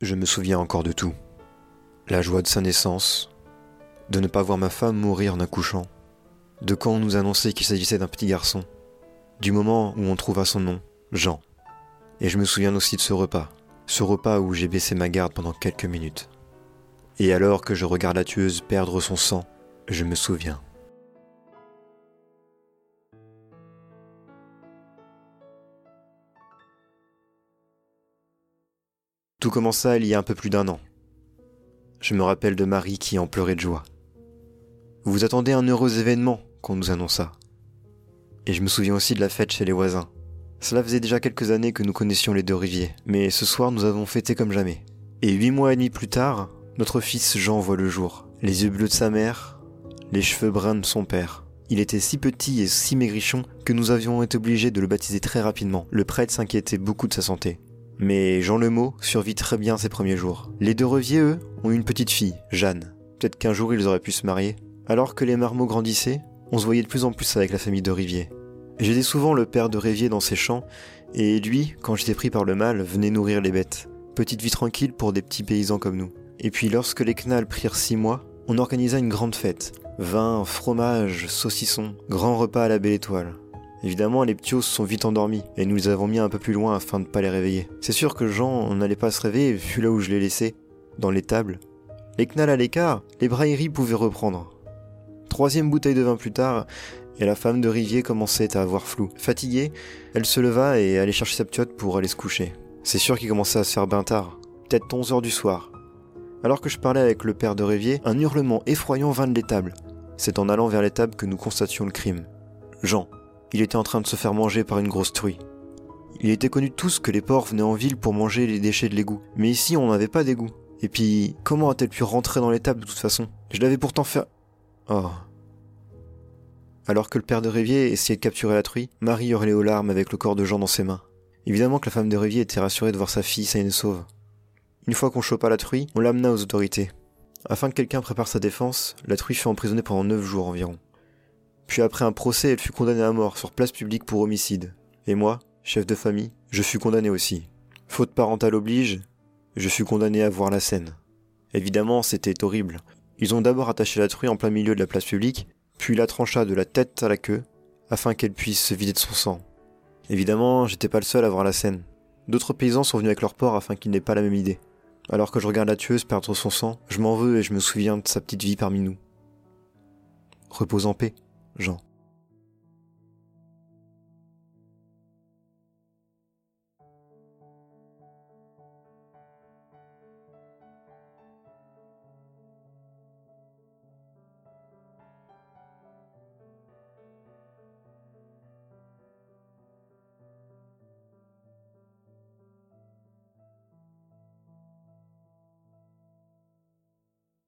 Je me souviens encore de tout. La joie de sa naissance, de ne pas voir ma femme mourir en accouchant, de quand on nous annonçait qu'il s'agissait d'un petit garçon, du moment où on trouva son nom, Jean. Et je me souviens aussi de ce repas, ce repas où j'ai baissé ma garde pendant quelques minutes. Et alors que je regarde la tueuse perdre son sang, je me souviens. Tout commença il y a un peu plus d'un an. Je me rappelle de Marie qui en pleurait de joie. Vous attendez un heureux événement qu'on nous annonça. Et je me souviens aussi de la fête chez les voisins. Cela faisait déjà quelques années que nous connaissions les deux riviers, mais ce soir nous avons fêté comme jamais. Et huit mois et demi plus tard, notre fils Jean voit le jour. Les yeux bleus de sa mère, les cheveux bruns de son père. Il était si petit et si maigrichon que nous avions été obligés de le baptiser très rapidement. Le prêtre s'inquiétait beaucoup de sa santé. Mais Jean Lemot survit très bien ses premiers jours. Les deux reviers, eux, ont une petite fille, Jeanne. Peut-être qu'un jour ils auraient pu se marier. Alors que les marmots grandissaient, on se voyait de plus en plus avec la famille de Rivier. J'étais souvent le père de Rivier dans ses champs, et lui, quand j'étais pris par le mal, venait nourrir les bêtes. Petite vie tranquille pour des petits paysans comme nous. Et puis lorsque les Knalls prirent six mois, on organisa une grande fête. Vin, fromage, saucisson, grand repas à la belle étoile. Évidemment, les petits sont vite endormis, et nous les avons mis un peu plus loin afin de ne pas les réveiller. C'est sûr que Jean n'allait pas se réveiller vu là où je l'ai laissé, dans l'étable. Les knalls à l'écart, les brailleries pouvaient reprendre. Troisième bouteille de vin plus tard, et la femme de Rivier commençait à avoir flou. Fatiguée, elle se leva et allait chercher sa piote pour aller se coucher. C'est sûr qu'il commençait à se faire bien tard, peut-être 11 heures du soir. Alors que je parlais avec le père de Rivier, un hurlement effroyant vint de l'étable. C'est en allant vers l'étable que nous constations le crime. Jean, il était en train de se faire manger par une grosse truie. Il était connu tous que les porcs venaient en ville pour manger les déchets de l'égout. Mais ici, on n'avait pas d'égout. Et puis, comment a-t-elle pu rentrer dans l'étable de toute façon? Je l'avais pourtant fait... Oh. Alors que le père de Rivier essayait de capturer la truie, Marie hurlait aux larmes avec le corps de Jean dans ses mains. Évidemment que la femme de Rivier était rassurée de voir sa fille saine et sauve. Une fois qu'on chopa la truie, on l'amena aux autorités. Afin que quelqu'un prépare sa défense, la truie fut emprisonnée pendant neuf jours environ. Puis après un procès, elle fut condamnée à mort sur place publique pour homicide. Et moi, chef de famille, je fus condamné aussi. Faute parentale oblige, je fus condamné à voir la scène. Évidemment, c'était horrible. Ils ont d'abord attaché la truie en plein milieu de la place publique, puis la trancha de la tête à la queue, afin qu'elle puisse se vider de son sang. Évidemment, j'étais pas le seul à voir la scène. D'autres paysans sont venus avec leur porc afin qu'ils n'aient pas la même idée. Alors que je regarde la tueuse perdre son sang, je m'en veux et je me souviens de sa petite vie parmi nous. Repose en paix. Jean.